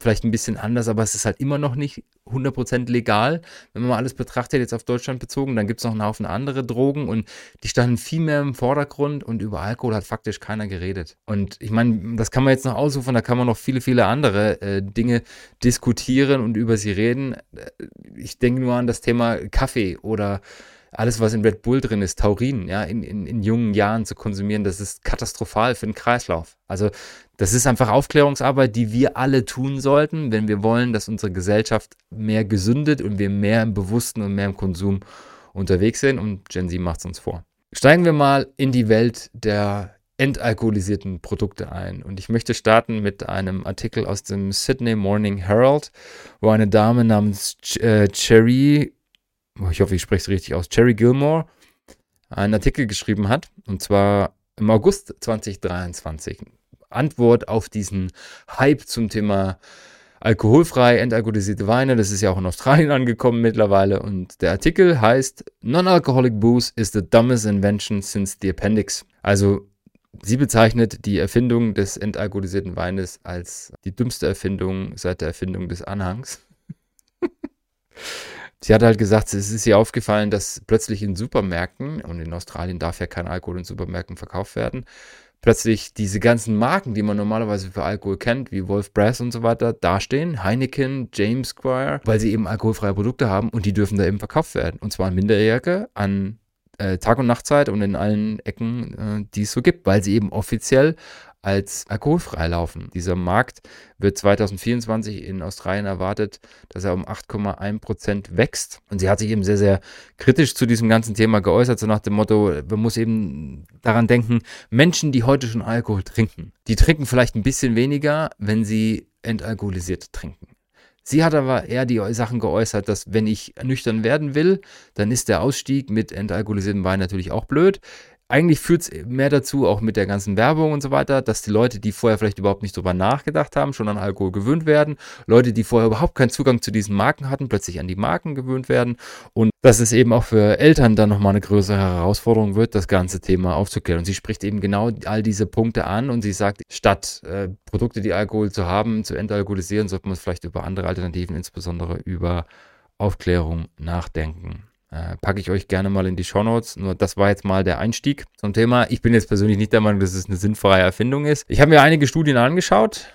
vielleicht ein bisschen anders, aber es ist halt immer noch nicht 100% legal, wenn man mal alles betrachtet, jetzt auf Deutschland bezogen, dann gibt es noch einen Haufen andere Drogen und die standen viel mehr im Vordergrund und über Alkohol hat faktisch keiner geredet. Und ich meine, das kann man jetzt noch ausrufen, da kann man noch viele, viele andere äh, Dinge diskutieren und über sie reden. Äh, ich denke nur an das Thema Kaffee oder alles, was in Red Bull drin ist, Taurin, ja, in, in, in jungen Jahren zu konsumieren, das ist katastrophal für den Kreislauf. Also das ist einfach Aufklärungsarbeit, die wir alle tun sollten, wenn wir wollen, dass unsere Gesellschaft mehr gesündet und wir mehr im Bewussten und mehr im Konsum unterwegs sind. Und Gen Z macht es uns vor. Steigen wir mal in die Welt der entalkoholisierten Produkte ein. Und ich möchte starten mit einem Artikel aus dem Sydney Morning Herald, wo eine Dame namens Ch äh, Cherry ich hoffe, ich spreche es richtig aus, Cherry Gilmore einen Artikel geschrieben hat, und zwar im August 2023. Antwort auf diesen Hype zum Thema alkoholfrei, entalkoholisierte Weine. Das ist ja auch in Australien angekommen mittlerweile. Und der Artikel heißt Non-Alcoholic Booze is the dumbest invention since the appendix. Also sie bezeichnet die Erfindung des entalkoholisierten Weines als die dümmste Erfindung seit der Erfindung des Anhangs. Sie hat halt gesagt, es ist ihr aufgefallen, dass plötzlich in Supermärkten, und in Australien darf ja kein Alkohol in Supermärkten verkauft werden, plötzlich diese ganzen Marken, die man normalerweise für Alkohol kennt, wie Wolf Brass und so weiter, dastehen. Heineken, James Squire, weil sie eben alkoholfreie Produkte haben und die dürfen da eben verkauft werden. Und zwar an Minderjährige, an äh, Tag- und Nachtzeit und in allen Ecken, äh, die es so gibt, weil sie eben offiziell als alkoholfrei laufen. Dieser Markt wird 2024 in Australien erwartet, dass er um 8,1 Prozent wächst. Und sie hat sich eben sehr, sehr kritisch zu diesem ganzen Thema geäußert, so nach dem Motto, man muss eben daran denken, Menschen, die heute schon Alkohol trinken, die trinken vielleicht ein bisschen weniger, wenn sie entalkoholisiert trinken. Sie hat aber eher die Sachen geäußert, dass wenn ich nüchtern werden will, dann ist der Ausstieg mit entalkoholisiertem Wein natürlich auch blöd eigentlich führt es mehr dazu, auch mit der ganzen Werbung und so weiter, dass die Leute, die vorher vielleicht überhaupt nicht drüber nachgedacht haben, schon an Alkohol gewöhnt werden. Leute, die vorher überhaupt keinen Zugang zu diesen Marken hatten, plötzlich an die Marken gewöhnt werden. Und dass es eben auch für Eltern dann nochmal eine größere Herausforderung wird, das ganze Thema aufzuklären. Und sie spricht eben genau all diese Punkte an und sie sagt, statt äh, Produkte, die Alkohol zu haben, zu entalkoholisieren, sollte man vielleicht über andere Alternativen, insbesondere über Aufklärung nachdenken. Äh, packe ich euch gerne mal in die Show Notes. Nur das war jetzt mal der Einstieg zum Thema. Ich bin jetzt persönlich nicht der Meinung, dass es eine sinnfreie Erfindung ist. Ich habe mir einige Studien angeschaut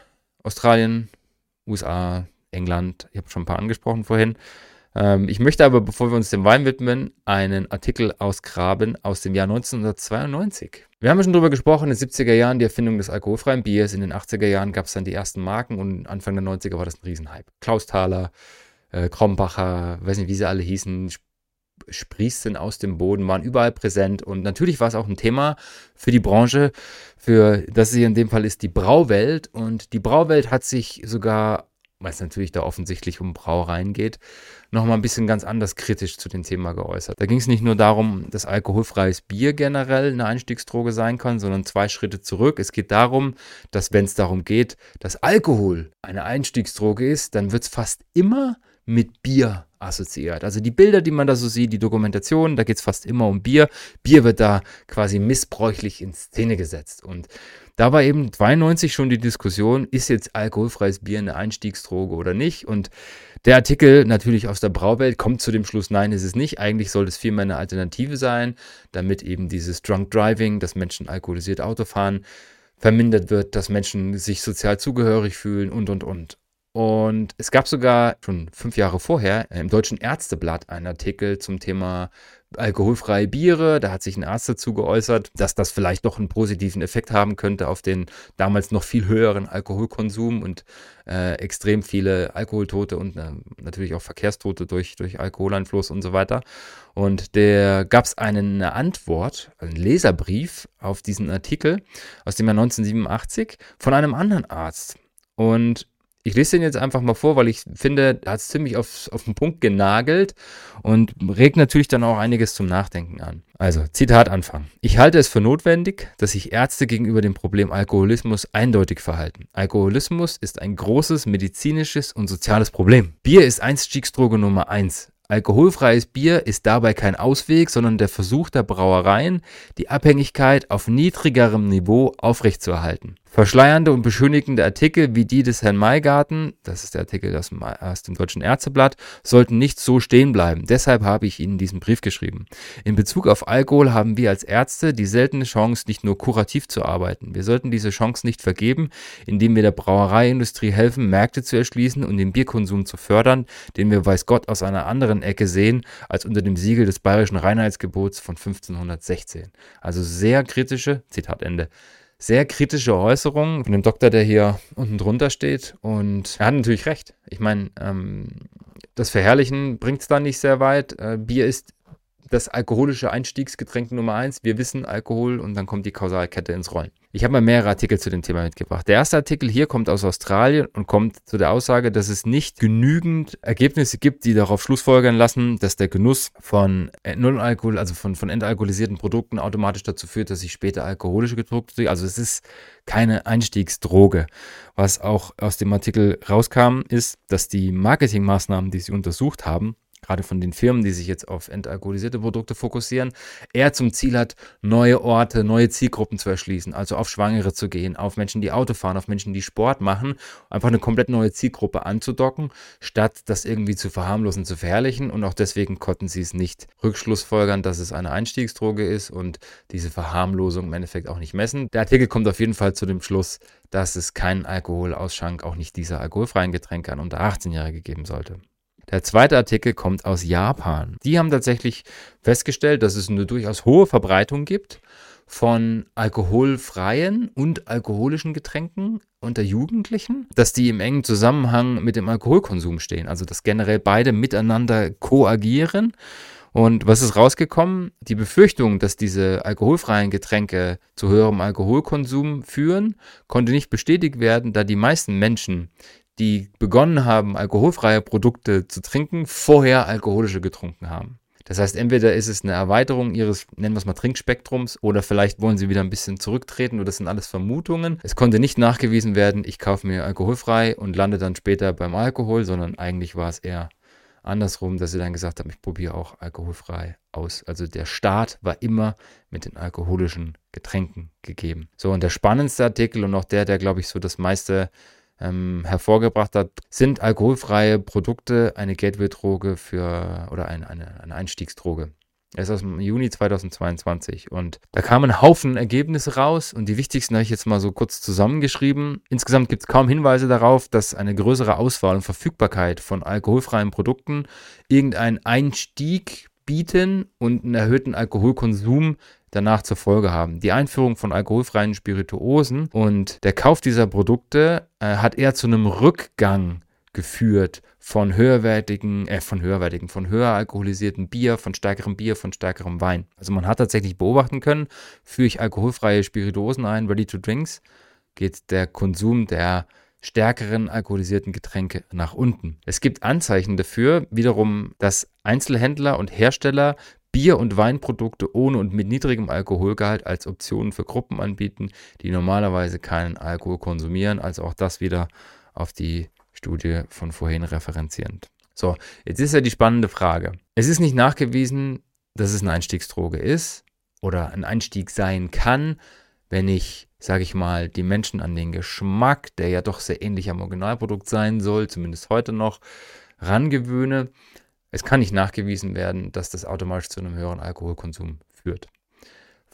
Australien, USA, England, ich habe schon ein paar angesprochen vorhin. Ähm, ich möchte aber, bevor wir uns dem Wein widmen, einen Artikel ausgraben aus dem Jahr 1992. Wir haben ja schon darüber gesprochen, in den 70er Jahren die Erfindung des alkoholfreien Biers, in den 80er Jahren gab es dann die ersten Marken und Anfang der 90er war das ein Riesenhype. Klaus Thaler, äh, Krombacher, weiß nicht, wie sie alle hießen, sprießten aus dem Boden, waren überall präsent und natürlich war es auch ein Thema für die Branche, für das sie in dem Fall ist die Brauwelt und die Brauwelt hat sich sogar weil es natürlich da offensichtlich um Brauereien geht, nochmal ein bisschen ganz anders kritisch zu dem Thema geäußert. Da ging es nicht nur darum, dass alkoholfreies Bier generell eine Einstiegsdroge sein kann, sondern zwei Schritte zurück. Es geht darum, dass wenn es darum geht, dass Alkohol eine Einstiegsdroge ist, dann wird es fast immer mit Bier assoziiert. Also die Bilder, die man da so sieht, die Dokumentation, da geht es fast immer um Bier. Bier wird da quasi missbräuchlich in Szene gesetzt. Und da war eben 92 schon die Diskussion, ist jetzt alkoholfreies Bier eine Einstiegsdroge oder nicht? Und der Artikel natürlich aus der Brauwelt kommt zu dem Schluss, nein, ist es nicht. Eigentlich soll es vielmehr eine Alternative sein, damit eben dieses Drunk Driving, dass Menschen alkoholisiert Auto fahren, vermindert wird, dass Menschen sich sozial zugehörig fühlen und, und, und. Und es gab sogar schon fünf Jahre vorher im Deutschen Ärzteblatt einen Artikel zum Thema alkoholfreie Biere. Da hat sich ein Arzt dazu geäußert, dass das vielleicht doch einen positiven Effekt haben könnte auf den damals noch viel höheren Alkoholkonsum und äh, extrem viele Alkoholtote und äh, natürlich auch Verkehrstote durch, durch Alkoholeinfluss und so weiter. Und der gab es eine Antwort, einen Leserbrief auf diesen Artikel aus dem Jahr 1987 von einem anderen Arzt. Und ich lese den jetzt einfach mal vor, weil ich finde, er hat es ziemlich auf, auf den Punkt genagelt und regt natürlich dann auch einiges zum Nachdenken an. Also, Zitat Anfang. Ich halte es für notwendig, dass sich Ärzte gegenüber dem Problem Alkoholismus eindeutig verhalten. Alkoholismus ist ein großes medizinisches und soziales Problem. Bier ist Einstiegsdroge Nummer eins. Alkoholfreies Bier ist dabei kein Ausweg, sondern der Versuch der Brauereien, die Abhängigkeit auf niedrigerem Niveau aufrechtzuerhalten. Verschleiernde und beschönigende Artikel wie die des Herrn Maigarten, das ist der Artikel aus dem, Deutschen Ärzteblatt, sollten nicht so stehen bleiben. Deshalb habe ich Ihnen diesen Brief geschrieben. In Bezug auf Alkohol haben wir als Ärzte die seltene Chance, nicht nur kurativ zu arbeiten. Wir sollten diese Chance nicht vergeben, indem wir der Brauereiindustrie helfen, Märkte zu erschließen und den Bierkonsum zu fördern, den wir weiß Gott aus einer anderen Ecke sehen, als unter dem Siegel des bayerischen Reinheitsgebots von 1516. Also sehr kritische, Zitat Ende, sehr kritische Äußerungen von dem Doktor, der hier unten drunter steht. Und er hat natürlich recht. Ich meine, ähm, das Verherrlichen bringt es da nicht sehr weit. Äh, Bier ist das alkoholische Einstiegsgetränk Nummer eins. Wir wissen Alkohol und dann kommt die Kausalkette ins Rollen. Ich habe mal mehrere Artikel zu dem Thema mitgebracht. Der erste Artikel hier kommt aus Australien und kommt zu der Aussage, dass es nicht genügend Ergebnisse gibt, die darauf schlussfolgern lassen, dass der Genuss von Nullalkohol, also von, von entalkoholisierten Produkten automatisch dazu führt, dass sich später alkoholische Produkte, also es ist keine Einstiegsdroge. Was auch aus dem Artikel rauskam, ist, dass die Marketingmaßnahmen, die sie untersucht haben, gerade von den Firmen, die sich jetzt auf entalkoholisierte Produkte fokussieren, eher zum Ziel hat, neue Orte, neue Zielgruppen zu erschließen, also auf Schwangere zu gehen, auf Menschen, die Auto fahren, auf Menschen, die Sport machen, einfach eine komplett neue Zielgruppe anzudocken, statt das irgendwie zu verharmlosen, zu verherrlichen. Und auch deswegen konnten sie es nicht rückschlussfolgern, dass es eine Einstiegsdroge ist und diese Verharmlosung im Endeffekt auch nicht messen. Der Artikel kommt auf jeden Fall zu dem Schluss, dass es keinen Alkoholausschank, auch nicht dieser alkoholfreien Getränke an unter 18-Jährige geben sollte. Der zweite Artikel kommt aus Japan. Die haben tatsächlich festgestellt, dass es eine durchaus hohe Verbreitung gibt von alkoholfreien und alkoholischen Getränken unter Jugendlichen, dass die im engen Zusammenhang mit dem Alkoholkonsum stehen, also dass generell beide miteinander koagieren. Und was ist rausgekommen? Die Befürchtung, dass diese alkoholfreien Getränke zu höherem Alkoholkonsum führen, konnte nicht bestätigt werden, da die meisten Menschen, die begonnen haben, alkoholfreie Produkte zu trinken, vorher alkoholische getrunken haben. Das heißt, entweder ist es eine Erweiterung ihres, nennen wir es mal, Trinkspektrums oder vielleicht wollen sie wieder ein bisschen zurücktreten oder das sind alles Vermutungen. Es konnte nicht nachgewiesen werden, ich kaufe mir alkoholfrei und lande dann später beim Alkohol, sondern eigentlich war es eher andersrum, dass sie dann gesagt haben, ich probiere auch alkoholfrei aus. Also der Start war immer mit den alkoholischen Getränken gegeben. So, und der spannendste Artikel und auch der, der, glaube ich, so das meiste ähm, hervorgebracht hat, sind alkoholfreie Produkte eine Gateway-Droge für oder ein, eine, eine Einstiegsdroge. Er ist aus dem Juni 2022 und da kamen Haufen Ergebnisse raus und die wichtigsten habe ich jetzt mal so kurz zusammengeschrieben. Insgesamt gibt es kaum Hinweise darauf, dass eine größere Auswahl und Verfügbarkeit von alkoholfreien Produkten irgendeinen Einstieg bieten und einen erhöhten Alkoholkonsum danach zur Folge haben. Die Einführung von alkoholfreien Spirituosen und der Kauf dieser Produkte äh, hat eher zu einem Rückgang geführt von höherwertigen, äh, von höherwertigen, von höher alkoholisierten Bier, von stärkerem Bier, von stärkerem Wein. Also man hat tatsächlich beobachten können, führe ich alkoholfreie Spirituosen ein, Ready to Drinks, geht der Konsum der stärkeren alkoholisierten Getränke nach unten. Es gibt Anzeichen dafür, wiederum, dass Einzelhändler und Hersteller Bier- und Weinprodukte ohne und mit niedrigem Alkoholgehalt als Optionen für Gruppen anbieten, die normalerweise keinen Alkohol konsumieren. Also auch das wieder auf die Studie von vorhin referenzierend. So, jetzt ist ja die spannende Frage. Es ist nicht nachgewiesen, dass es eine Einstiegsdroge ist oder ein Einstieg sein kann, wenn ich, sage ich mal, die Menschen an den Geschmack, der ja doch sehr ähnlich am Originalprodukt sein soll, zumindest heute noch, rangewöhne. Es kann nicht nachgewiesen werden, dass das automatisch zu einem höheren Alkoholkonsum führt.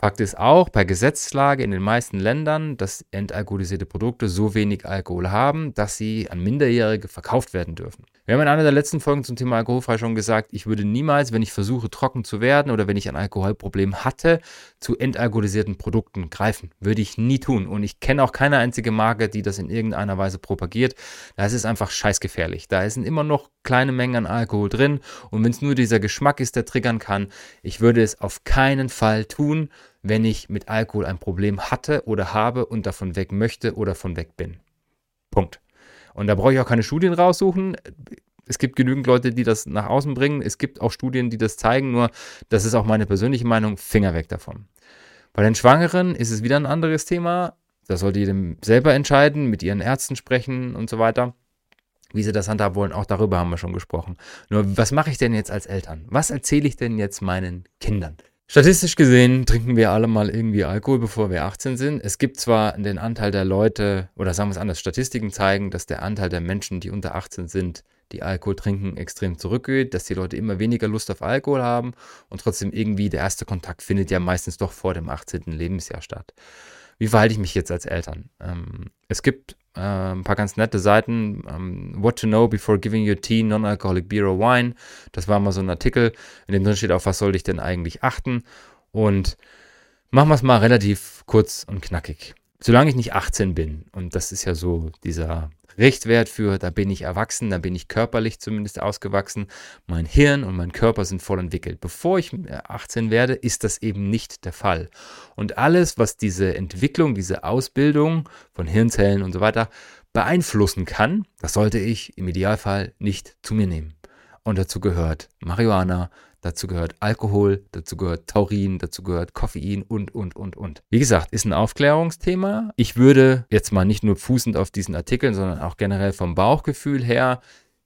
Fakt ist auch, bei Gesetzlage in den meisten Ländern, dass entalkoholisierte Produkte so wenig Alkohol haben, dass sie an Minderjährige verkauft werden dürfen. Wir haben in einer der letzten Folgen zum Thema alkoholfrei schon gesagt, ich würde niemals, wenn ich versuche, trocken zu werden oder wenn ich ein Alkoholproblem hatte, zu entalkoholisierten Produkten greifen. Würde ich nie tun. Und ich kenne auch keine einzige Marke, die das in irgendeiner Weise propagiert. Da ist einfach scheißgefährlich. Da sind immer noch kleine Mengen an Alkohol drin. Und wenn es nur dieser Geschmack ist, der triggern kann, ich würde es auf keinen Fall tun, wenn ich mit Alkohol ein Problem hatte oder habe und davon weg möchte oder von weg bin. Punkt. Und da brauche ich auch keine Studien raussuchen. Es gibt genügend Leute, die das nach außen bringen. Es gibt auch Studien, die das zeigen. Nur, das ist auch meine persönliche Meinung. Finger weg davon. Bei den Schwangeren ist es wieder ein anderes Thema. Da sollte jedem selber entscheiden, mit ihren Ärzten sprechen und so weiter. Wie sie das handhaben wollen, auch darüber haben wir schon gesprochen. Nur, was mache ich denn jetzt als Eltern? Was erzähle ich denn jetzt meinen Kindern? Statistisch gesehen trinken wir alle mal irgendwie Alkohol, bevor wir 18 sind. Es gibt zwar den Anteil der Leute, oder sagen wir es anders, Statistiken zeigen, dass der Anteil der Menschen, die unter 18 sind, die Alkohol trinken, extrem zurückgeht, dass die Leute immer weniger Lust auf Alkohol haben und trotzdem irgendwie der erste Kontakt findet ja meistens doch vor dem 18. Lebensjahr statt. Wie verhalte ich mich jetzt als Eltern? Ähm, es gibt ein paar ganz nette Seiten. Ähm, What to know before giving your tea non-alcoholic beer or wine. Das war mal so ein Artikel, in dem drin steht, auf was sollte ich denn eigentlich achten. Und machen wir es mal relativ kurz und knackig. Solange ich nicht 18 bin, und das ist ja so dieser Richtwert für, da bin ich erwachsen, da bin ich körperlich zumindest ausgewachsen, mein Hirn und mein Körper sind voll entwickelt. Bevor ich 18 werde, ist das eben nicht der Fall. Und alles, was diese Entwicklung, diese Ausbildung von Hirnzellen und so weiter beeinflussen kann, das sollte ich im Idealfall nicht zu mir nehmen. Und dazu gehört Marihuana, dazu gehört Alkohol, dazu gehört Taurin, dazu gehört Koffein und, und, und, und. Wie gesagt, ist ein Aufklärungsthema. Ich würde jetzt mal nicht nur fußend auf diesen Artikeln, sondern auch generell vom Bauchgefühl her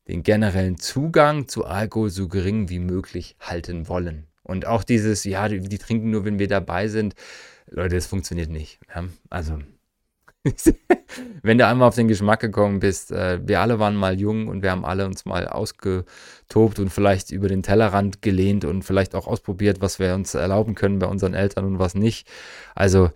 den generellen Zugang zu Alkohol so gering wie möglich halten wollen. Und auch dieses, ja, die, die trinken nur, wenn wir dabei sind. Leute, das funktioniert nicht. Ja, also wenn du einmal auf den Geschmack gekommen bist, äh, wir alle waren mal jung und wir haben alle uns mal ausgetobt und vielleicht über den Tellerrand gelehnt und vielleicht auch ausprobiert, was wir uns erlauben können bei unseren Eltern und was nicht. Also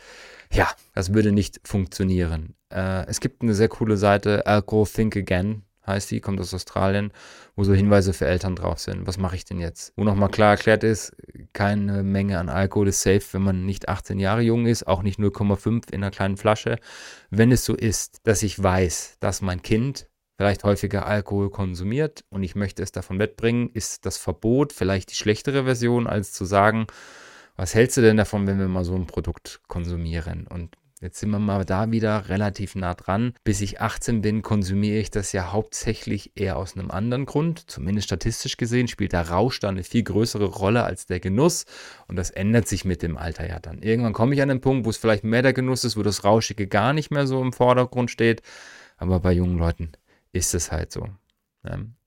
ja, das würde nicht funktionieren. Äh, es gibt eine sehr coole Seite, Alcohol Think Again heißt sie, kommt aus Australien, wo so Hinweise für Eltern drauf sind. Was mache ich denn jetzt? Wo nochmal klar erklärt ist, keine Menge an Alkohol ist safe, wenn man nicht 18 Jahre jung ist, auch nicht 0,5 in einer kleinen Flasche. Wenn es so ist, dass ich weiß, dass mein Kind vielleicht häufiger Alkohol konsumiert und ich möchte es davon wegbringen, ist das Verbot vielleicht die schlechtere Version, als zu sagen, was hältst du denn davon, wenn wir mal so ein Produkt konsumieren? Und Jetzt sind wir mal da wieder relativ nah dran. Bis ich 18 bin, konsumiere ich das ja hauptsächlich eher aus einem anderen Grund. Zumindest statistisch gesehen spielt der Rausch da eine viel größere Rolle als der Genuss. Und das ändert sich mit dem Alter ja dann. Irgendwann komme ich an den Punkt, wo es vielleicht mehr der Genuss ist, wo das Rauschige gar nicht mehr so im Vordergrund steht. Aber bei jungen Leuten ist es halt so.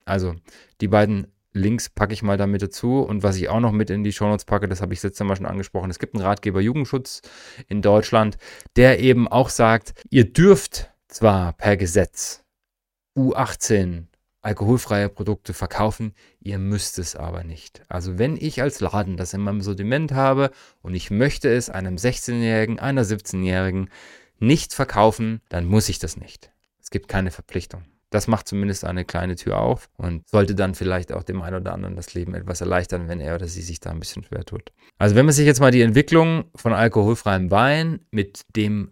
Also die beiden Links packe ich mal damit dazu. Und was ich auch noch mit in die Shownotes packe, das habe ich letztes Mal schon angesprochen. Es gibt einen Ratgeber Jugendschutz in Deutschland, der eben auch sagt, ihr dürft zwar per Gesetz U18 alkoholfreie Produkte verkaufen, ihr müsst es aber nicht. Also wenn ich als Laden das in meinem Sortiment habe und ich möchte es einem 16-Jährigen, einer 17-Jährigen nicht verkaufen, dann muss ich das nicht. Es gibt keine Verpflichtung. Das macht zumindest eine kleine Tür auf und sollte dann vielleicht auch dem einen oder anderen das Leben etwas erleichtern, wenn er oder sie sich da ein bisschen schwer tut. Also wenn man sich jetzt mal die Entwicklung von alkoholfreiem Wein mit dem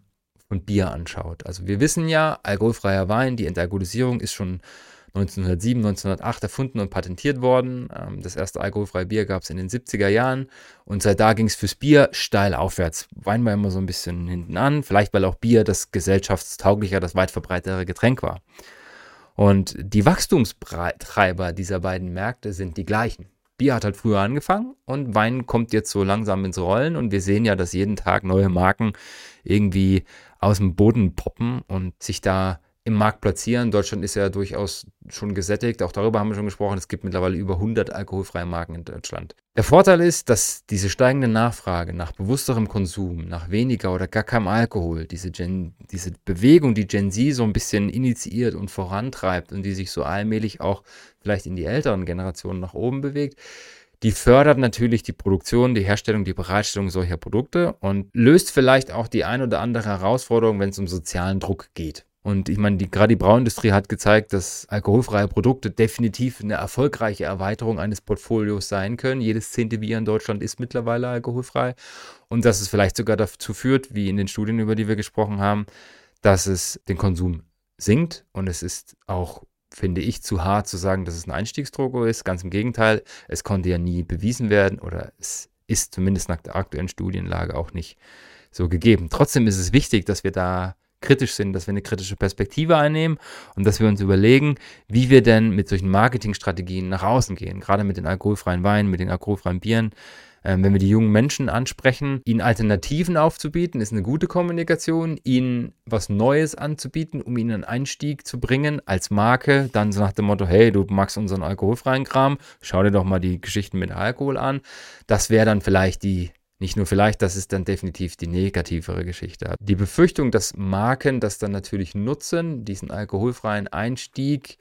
von Bier anschaut. Also wir wissen ja, alkoholfreier Wein, die Entalkoholisierung ist schon 1907, 1908 erfunden und patentiert worden. Ähm, das erste alkoholfreie Bier gab es in den 70er Jahren und seit da ging es fürs Bier steil aufwärts. Wein war immer so ein bisschen hinten an, vielleicht weil auch Bier das gesellschaftstauglicher, das weit verbreitere Getränk war. Und die Wachstumstreiber dieser beiden Märkte sind die gleichen. Bier hat halt früher angefangen und Wein kommt jetzt so langsam ins Rollen und wir sehen ja, dass jeden Tag neue Marken irgendwie aus dem Boden poppen und sich da im Markt platzieren. Deutschland ist ja durchaus schon gesättigt. Auch darüber haben wir schon gesprochen. Es gibt mittlerweile über 100 alkoholfreie Marken in Deutschland. Der Vorteil ist, dass diese steigende Nachfrage nach bewussterem Konsum, nach weniger oder gar keinem Alkohol, diese, Gen, diese Bewegung, die Gen Z so ein bisschen initiiert und vorantreibt und die sich so allmählich auch vielleicht in die älteren Generationen nach oben bewegt, die fördert natürlich die Produktion, die Herstellung, die Bereitstellung solcher Produkte und löst vielleicht auch die ein oder andere Herausforderung, wenn es um sozialen Druck geht. Und ich meine, die, gerade die Brauindustrie hat gezeigt, dass alkoholfreie Produkte definitiv eine erfolgreiche Erweiterung eines Portfolios sein können. Jedes zehnte Bier in Deutschland ist mittlerweile alkoholfrei. Und dass es vielleicht sogar dazu führt, wie in den Studien, über die wir gesprochen haben, dass es den Konsum sinkt. Und es ist auch, finde ich, zu hart zu sagen, dass es ein Einstiegsdroge ist. Ganz im Gegenteil, es konnte ja nie bewiesen werden oder es ist zumindest nach der aktuellen Studienlage auch nicht so gegeben. Trotzdem ist es wichtig, dass wir da kritisch sind, dass wir eine kritische Perspektive einnehmen und dass wir uns überlegen, wie wir denn mit solchen Marketingstrategien nach außen gehen, gerade mit den alkoholfreien Weinen, mit den alkoholfreien Bieren. Ähm, wenn wir die jungen Menschen ansprechen, ihnen Alternativen aufzubieten, ist eine gute Kommunikation, ihnen was Neues anzubieten, um ihnen einen Einstieg zu bringen als Marke, dann so nach dem Motto, hey, du magst unseren alkoholfreien Kram, schau dir doch mal die Geschichten mit Alkohol an. Das wäre dann vielleicht die nicht nur vielleicht, das ist dann definitiv die negativere Geschichte. Die Befürchtung, dass Marken das dann natürlich nutzen, diesen alkoholfreien Einstieg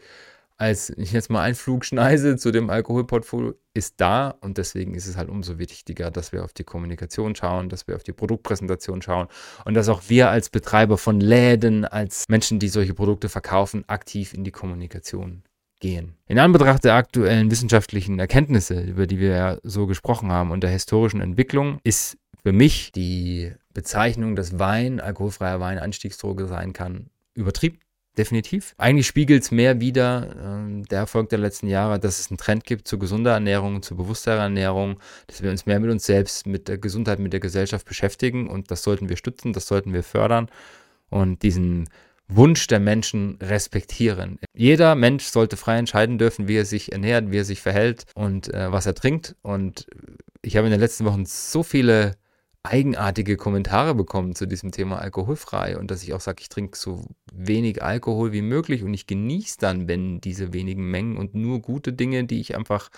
als ich jetzt mal Einflugschneise zu dem Alkoholportfolio ist da und deswegen ist es halt umso wichtiger, dass wir auf die Kommunikation schauen, dass wir auf die Produktpräsentation schauen und dass auch wir als Betreiber von Läden, als Menschen, die solche Produkte verkaufen, aktiv in die Kommunikation gehen. In Anbetracht der aktuellen wissenschaftlichen Erkenntnisse, über die wir ja so gesprochen haben, und der historischen Entwicklung, ist für mich die Bezeichnung, dass Wein, alkoholfreier Wein Anstiegsdroge sein kann, übertrieben. Definitiv. Eigentlich spiegelt es mehr wieder äh, der Erfolg der letzten Jahre, dass es einen Trend gibt zu gesunder Ernährung, zu bewusster Ernährung, dass wir uns mehr mit uns selbst, mit der Gesundheit, mit der Gesellschaft beschäftigen und das sollten wir stützen, das sollten wir fördern und diesen Wunsch der Menschen respektieren. Jeder Mensch sollte frei entscheiden dürfen, wie er sich ernährt, wie er sich verhält und äh, was er trinkt. Und ich habe in den letzten Wochen so viele eigenartige Kommentare bekommen zu diesem Thema alkoholfrei und dass ich auch sage, ich trinke so wenig Alkohol wie möglich und ich genieße dann, wenn diese wenigen Mengen und nur gute Dinge, die ich einfach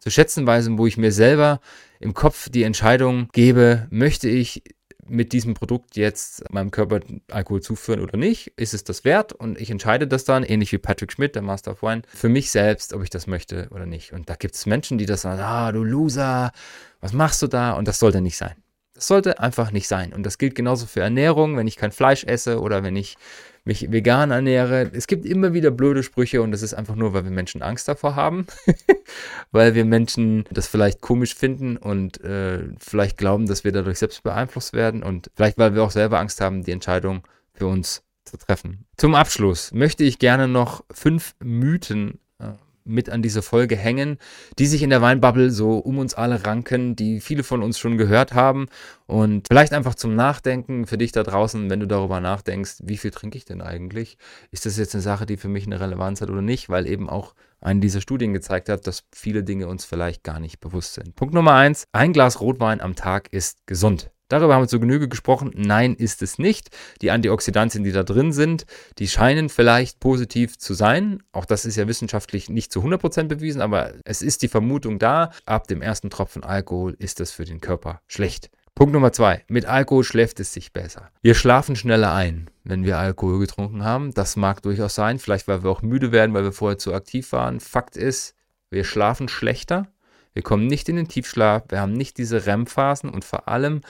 zu schätzen weiß und wo ich mir selber im Kopf die Entscheidung gebe, möchte ich mit diesem Produkt jetzt meinem Körper Alkohol zuführen oder nicht? Ist es das wert? Und ich entscheide das dann, ähnlich wie Patrick Schmidt, der Master of Wine, für mich selbst, ob ich das möchte oder nicht. Und da gibt es Menschen, die das sagen, ah, du Loser, was machst du da? Und das sollte nicht sein. Das sollte einfach nicht sein. Und das gilt genauso für Ernährung, wenn ich kein Fleisch esse oder wenn ich mich vegan ernähre. Es gibt immer wieder blöde Sprüche und das ist einfach nur, weil wir Menschen Angst davor haben, weil wir Menschen das vielleicht komisch finden und äh, vielleicht glauben, dass wir dadurch selbst beeinflusst werden und vielleicht, weil wir auch selber Angst haben, die Entscheidung für uns zu treffen. Zum Abschluss möchte ich gerne noch fünf Mythen mit an diese Folge hängen, die sich in der Weinbubble so um uns alle ranken, die viele von uns schon gehört haben und vielleicht einfach zum Nachdenken für dich da draußen, wenn du darüber nachdenkst, wie viel trinke ich denn eigentlich? Ist das jetzt eine Sache, die für mich eine Relevanz hat oder nicht? Weil eben auch eine dieser Studien gezeigt hat, dass viele Dinge uns vielleicht gar nicht bewusst sind. Punkt Nummer eins, ein Glas Rotwein am Tag ist gesund. Darüber haben wir zu Genüge gesprochen. Nein, ist es nicht. Die Antioxidantien, die da drin sind, die scheinen vielleicht positiv zu sein. Auch das ist ja wissenschaftlich nicht zu 100% bewiesen, aber es ist die Vermutung da, ab dem ersten Tropfen Alkohol ist das für den Körper schlecht. Punkt Nummer zwei. Mit Alkohol schläft es sich besser. Wir schlafen schneller ein, wenn wir Alkohol getrunken haben. Das mag durchaus sein. Vielleicht, weil wir auch müde werden, weil wir vorher zu aktiv waren. Fakt ist, wir schlafen schlechter. Wir kommen nicht in den Tiefschlaf. Wir haben nicht diese REM-Phasen und vor allem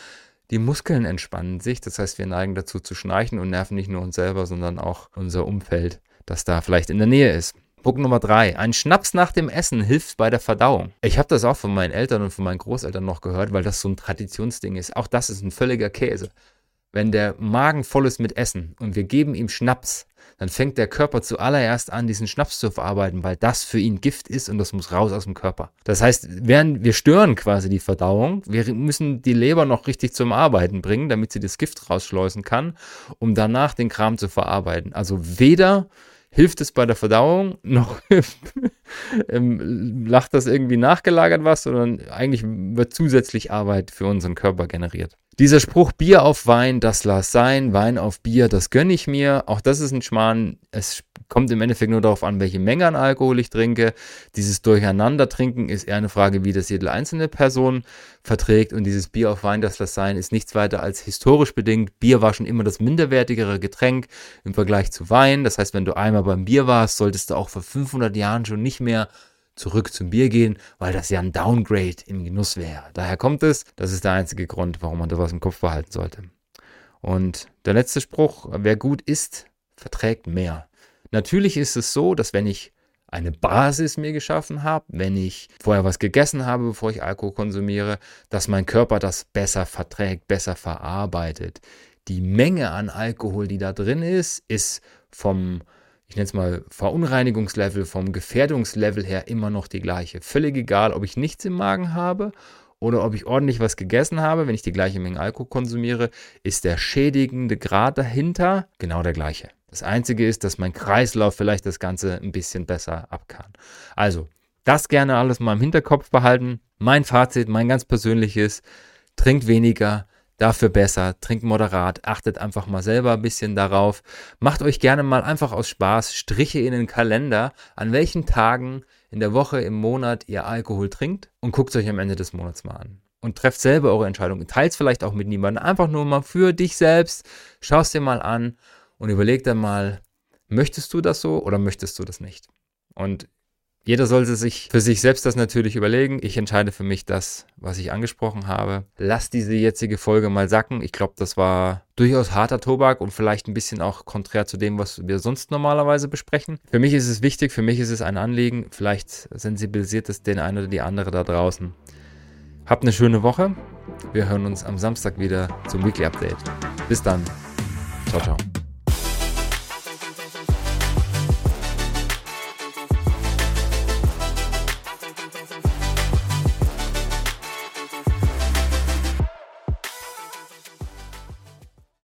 die Muskeln entspannen sich. Das heißt, wir neigen dazu zu schnarchen und nerven nicht nur uns selber, sondern auch unser Umfeld, das da vielleicht in der Nähe ist. Punkt Nummer drei. Ein Schnaps nach dem Essen hilft bei der Verdauung. Ich habe das auch von meinen Eltern und von meinen Großeltern noch gehört, weil das so ein Traditionsding ist. Auch das ist ein völliger Käse. Wenn der Magen voll ist mit Essen und wir geben ihm Schnaps, dann fängt der Körper zuallererst an, diesen Schnaps zu verarbeiten, weil das für ihn Gift ist und das muss raus aus dem Körper. Das heißt, während wir stören quasi die Verdauung, wir müssen die Leber noch richtig zum Arbeiten bringen, damit sie das Gift rausschleusen kann, um danach den Kram zu verarbeiten. Also weder hilft es bei der Verdauung, noch ähm, lacht das irgendwie nachgelagert was, sondern eigentlich wird zusätzlich Arbeit für unseren Körper generiert. Dieser Spruch Bier auf Wein, das lass sein, Wein auf Bier, das gönne ich mir. Auch das ist ein Schmarrn. Es kommt im Endeffekt nur darauf an, welche Menge an Alkohol ich trinke. Dieses Durcheinandertrinken ist eher eine Frage, wie das jede einzelne Person verträgt. Und dieses Bier auf Wein, das lass sein, ist nichts weiter als historisch bedingt. Bier war schon immer das minderwertigere Getränk im Vergleich zu Wein. Das heißt, wenn du einmal beim Bier warst, solltest du auch vor 500 Jahren schon nicht mehr zurück zum Bier gehen, weil das ja ein Downgrade im Genuss wäre. Daher kommt es, das ist der einzige Grund, warum man da was im Kopf behalten sollte. Und der letzte Spruch, wer gut isst, verträgt mehr. Natürlich ist es so, dass wenn ich eine Basis mir geschaffen habe, wenn ich vorher was gegessen habe, bevor ich Alkohol konsumiere, dass mein Körper das besser verträgt, besser verarbeitet. Die Menge an Alkohol, die da drin ist, ist vom ich nenne es mal, Verunreinigungslevel, vom Gefährdungslevel her immer noch die gleiche. Völlig egal, ob ich nichts im Magen habe oder ob ich ordentlich was gegessen habe, wenn ich die gleiche Menge Alkohol konsumiere, ist der schädigende Grad dahinter genau der gleiche. Das Einzige ist, dass mein Kreislauf vielleicht das Ganze ein bisschen besser ab kann. Also, das gerne alles mal im Hinterkopf behalten. Mein Fazit, mein ganz persönliches, trinkt weniger, dafür besser, trinkt moderat, achtet einfach mal selber ein bisschen darauf. Macht euch gerne mal einfach aus Spaß Striche in den Kalender, an welchen Tagen in der Woche, im Monat ihr Alkohol trinkt und guckt es euch am Ende des Monats mal an. Und trefft selber eure Entscheidung. Teilt es vielleicht auch mit niemandem. Einfach nur mal für dich selbst. Schau es dir mal an und überleg dann mal, möchtest du das so oder möchtest du das nicht? Und jeder sollte sich für sich selbst das natürlich überlegen. Ich entscheide für mich das, was ich angesprochen habe. Lass diese jetzige Folge mal sacken. Ich glaube, das war durchaus harter Tobak und vielleicht ein bisschen auch konträr zu dem, was wir sonst normalerweise besprechen. Für mich ist es wichtig, für mich ist es ein Anliegen. Vielleicht sensibilisiert es den einen oder die andere da draußen. Habt eine schöne Woche. Wir hören uns am Samstag wieder zum Weekly Update. Bis dann. Ciao, ciao.